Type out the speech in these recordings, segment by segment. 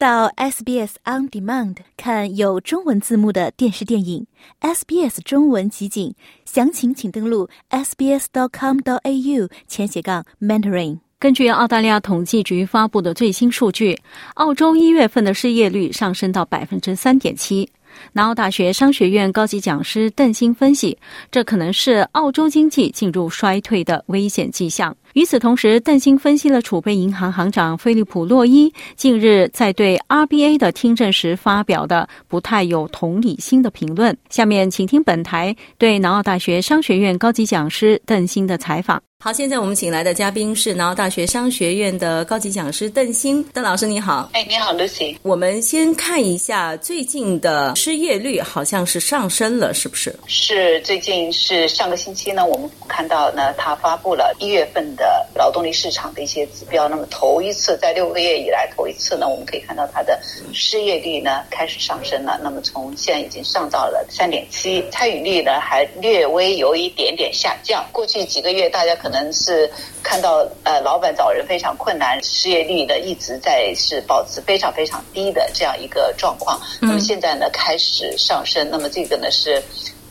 到 SBS On Demand 看有中文字幕的电视电影，SBS 中文集锦，详情请登录 sbs.com.au 前斜杠 mentoring。根据澳大利亚统计局发布的最新数据，澳洲一月份的失业率上升到百分之三点七。南澳大学商学院高级讲师邓鑫分析，这可能是澳洲经济进入衰退的危险迹象。与此同时，邓鑫分析了储备银行行长菲利普·洛伊近日在对 RBA 的听证时发表的不太有同理心的评论。下面请听本台对南澳大学商学院高级讲师邓鑫的采访。好，现在我们请来的嘉宾是南澳大学商学院的高级讲师邓鑫，邓老师你好。哎，你好，Lucy。我们先看一下最近的失业率，好像是上升了，是不是？是，最近是上个星期呢，我们看到呢，他发布了一月份的劳动力市场的一些指标。那么头一次在六个月以来头一次呢，我们可以看到它的失业率呢开始上升了。那么从现在已经上到了三点七，参与率呢还略微有一点点下降。过去几个月大家可可能是看到呃，老板找人非常困难，失业率呢一直在是保持非常非常低的这样一个状况。那么现在呢开始上升，那么这个呢是。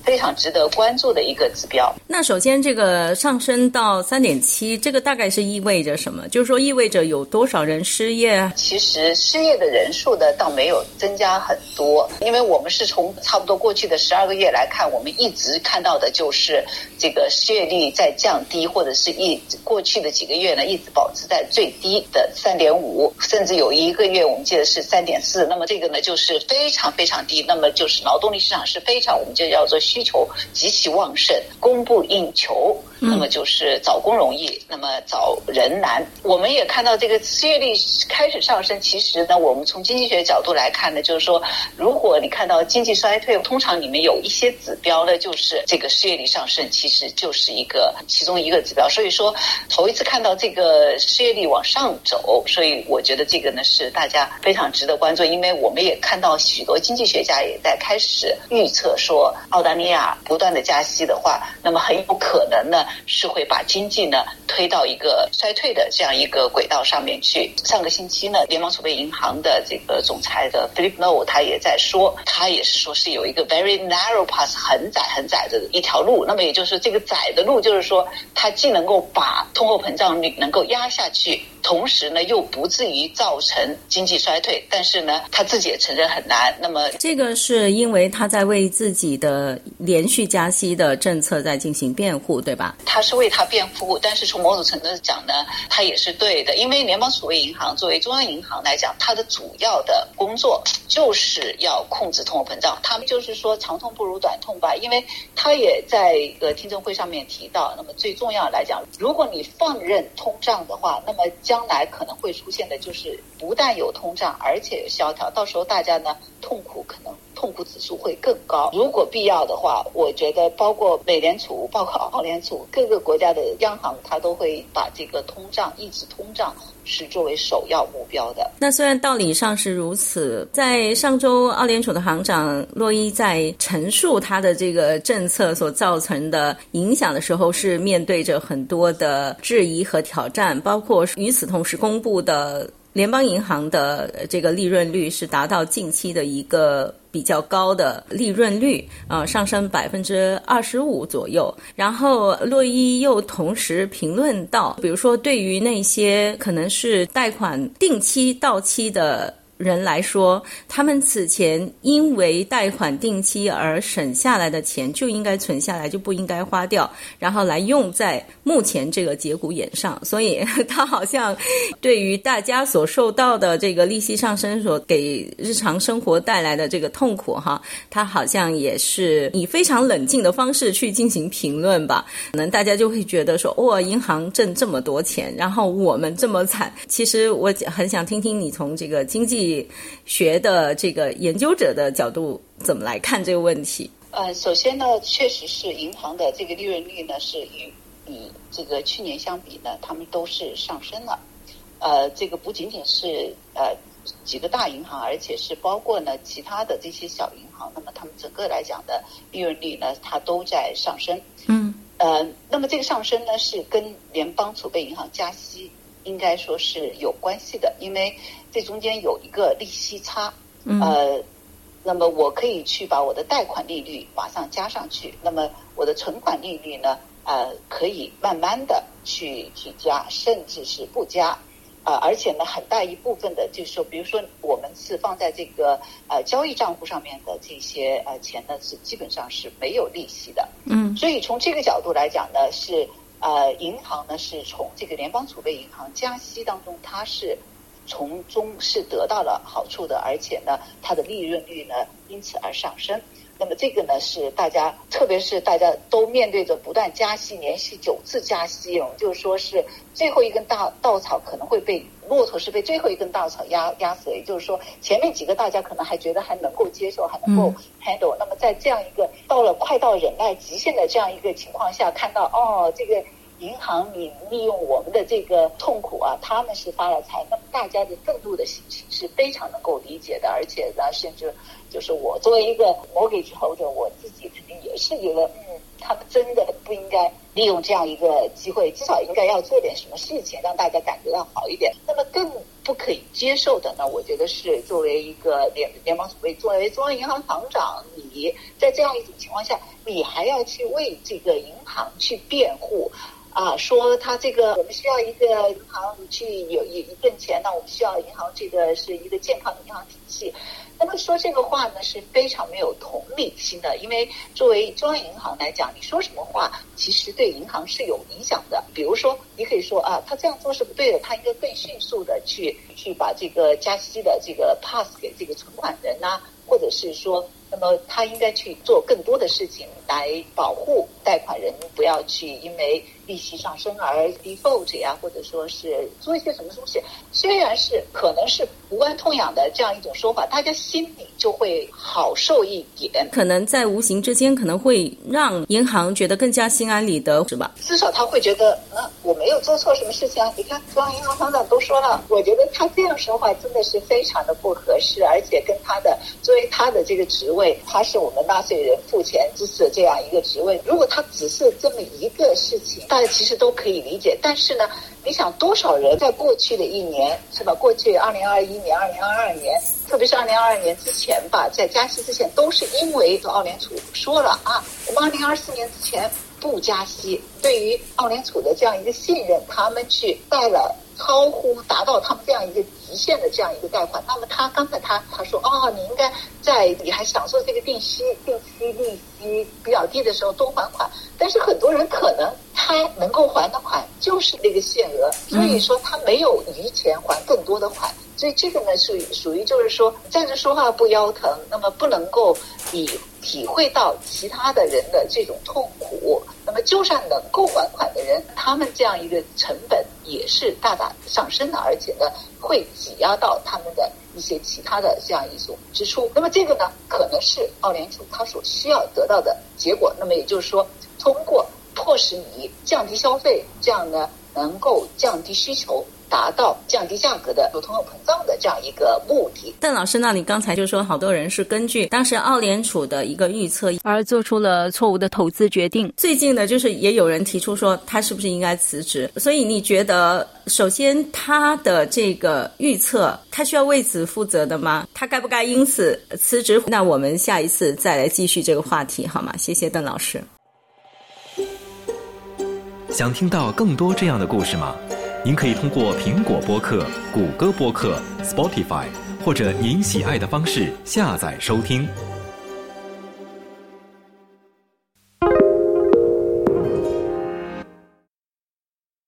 非常值得关注的一个指标。那首先，这个上升到三点七，这个大概是意味着什么？就是说，意味着有多少人失业？其实失业的人数呢，倒没有增加很多，因为我们是从差不多过去的十二个月来看，我们一直看到的就是这个失业率在降低，或者是一过去的几个月呢，一直保持在最低的三点五，甚至有一个月我们记得是三点四。那么这个呢，就是非常非常低。那么就是劳动力市场是非常，我们就叫做。需求极其旺盛，供不应求，那么就是找工容易，那么找人难。我们也看到这个失业率开始上升。其实呢，我们从经济学角度来看呢，就是说，如果你看到经济衰退，通常里面有一些指标呢，就是这个失业率上升，其实就是一个其中一个指标。所以说，头一次看到这个失业率往上走，所以我觉得这个呢是大家非常值得关注，因为我们也看到许多经济学家也在开始预测说，澳大利亚不断的加息的话，那么很有可能呢是会把经济呢推到一个衰退的这样一个轨道上面去。上个星期呢，联邦储备银行的这个总裁的 Philip No 他也在说，他也是说是有一个 very narrow path 很窄很窄的一条路。那么也就是这个窄的路，就是说它既能够把通货膨胀率能够压下去。同时呢，又不至于造成经济衰退，但是呢，他自己也承认很难。那么，这个是因为他在为自己的连续加息的政策在进行辩护，对吧？他是为他辩护，但是从某种程度讲呢，他也是对的。因为联邦储备银行作为中央银行来讲，它的主要的工作就是要控制通货膨胀。他们就是说长痛不如短痛吧，因为他也在一个听证会上面提到，那么最重要来讲，如果你放任通胀的话，那么将来可能会出现的就是不但有通胀，而且有萧条，到时候大家呢痛苦可能痛苦指数会更高。如果必要的话，我觉得包括美联储、包括澳联储各个国家的央行，它都会把这个通胀抑制通胀是作为首要目标的。那虽然道理上是如此，在上周澳联储的行长洛伊在陈述他的这个政策所造成的影响的时候，是面对着很多的质疑和挑战，包括与。此同时公布的联邦银行的这个利润率是达到近期的一个比较高的利润率啊，上升百分之二十五左右。然后洛伊又同时评论到，比如说对于那些可能是贷款定期到期的。人来说，他们此前因为贷款定期而省下来的钱就应该存下来，就不应该花掉，然后来用在目前这个节骨眼上。所以，他好像对于大家所受到的这个利息上升所给日常生活带来的这个痛苦，哈，他好像也是以非常冷静的方式去进行评论吧。可能大家就会觉得说，哇，银行挣这么多钱，然后我们这么惨。其实我很想听听你从这个经济。学的这个研究者的角度怎么来看这个问题？呃，首先呢，确实是银行的这个利润率呢是与与这个去年相比呢，他们都是上升了。呃，这个不仅仅是呃几个大银行，而且是包括呢其他的这些小银行，那么他们整个来讲的利润率呢，它都在上升。嗯。呃，那么这个上升呢，是跟联邦储备银行加息。应该说是有关系的，因为这中间有一个利息差，呃，那么我可以去把我的贷款利率马上加上去，那么我的存款利率呢，呃，可以慢慢的去去加，甚至是不加。呃，而且呢，很大一部分的，就是说，比如说，我们是放在这个呃交易账户上面的这些呃钱呢，是基本上是没有利息的。嗯，所以从这个角度来讲呢，是呃银行呢是从这个联邦储备银行加息当中，它是从中是得到了好处的，而且呢，它的利润率呢因此而上升。那么这个呢是大家，特别是大家都面对着不断加息，连续九次加息，就是说是最后一根大稻草可能会被骆驼是被最后一根稻草压压死，也就是说前面几个大家可能还觉得还能够接受，还能够 handle。那么在这样一个到了快到忍耐极限的这样一个情况下，看到哦这个。银行，你利用我们的这个痛苦啊，他们是发了财，那么大家的愤怒的心情是非常能够理解的，而且呢，甚至就是我作为一个 mortgage holder，我自己肯定也是觉得，嗯，他们真的不应该利用这样一个机会，至少应该要做点什么事情，让大家感觉到好一点。那么更不可以接受的呢，我觉得是作为一个联联邦储备，作为中央银行行长，你在这样一种情况下，你还要去为这个银行去辩护。啊，说他这个我们需要一个银行去有一一份钱，那我们需要银行这个是一个健康的银行体系。那么说这个话呢是非常没有同理心的，因为作为中央银行来讲，你说什么话其实对银行是有影响的。比如说，你可以说啊，他这样做是不对的，他应该更迅速的去去把这个加息的这个 pass 给这个存款人呐，或者是说。那么他应该去做更多的事情来保护贷款人，不要去因为利息上升而 default 呀，或者说是做一些什么东西。虽然是可能是无关痛痒的这样一种说法，大家心里就会好受一点。可能在无形之间，可能会让银行觉得更加心安理得，是吧？至少他会觉得，嗯，我没有做错什么事情啊。你看，中央银行行长都说了，我觉得他这样说话真的是非常的不合适，而且跟他的作为他的这个职位。位，他是我们纳税人付钱支持的这样一个职位。如果他只是这么一个事情，大家其实都可以理解。但是呢，你想多少人在过去的一年是吧？过去二零二一年、二零二二年，特别是二零二二年之前吧，在加息之前，都是因为澳联储说了啊，我们二零二四年之前不加息。对于澳联储的这样一个信任，他们去带了超乎达到他们这样一个。极限的这样一个贷款，那么他刚才他他说哦，你应该在你还享受这个定息定期利息比较低的时候多还款，但是很多人可能他能够还的款就是那个限额，所以说他没有余钱还更多的款，所以这个呢是属于就是说站着说话不腰疼，那么不能够以体会到其他的人的这种痛苦，那么就算能够还款的人，他们这样一个成本也是大大上升的，而且呢会。挤压到他们的一些其他的这样一种支出，那么这个呢，可能是澳联储它所需要得到的结果。那么也就是说，通过迫使你降低消费，这样呢，能够降低需求。达到降低价格的有通货膨胀的这样一个目的。邓老师，那你刚才就说好多人是根据当时澳联储的一个预测而做出了错误的投资决定。最近呢，就是也有人提出说他是不是应该辞职？所以你觉得，首先他的这个预测，他需要为此负责的吗？他该不该因此辞职？那我们下一次再来继续这个话题好吗？谢谢邓老师。想听到更多这样的故事吗？您可以通过苹果播客、谷歌播客、Spotify，或者您喜爱的方式下载收听。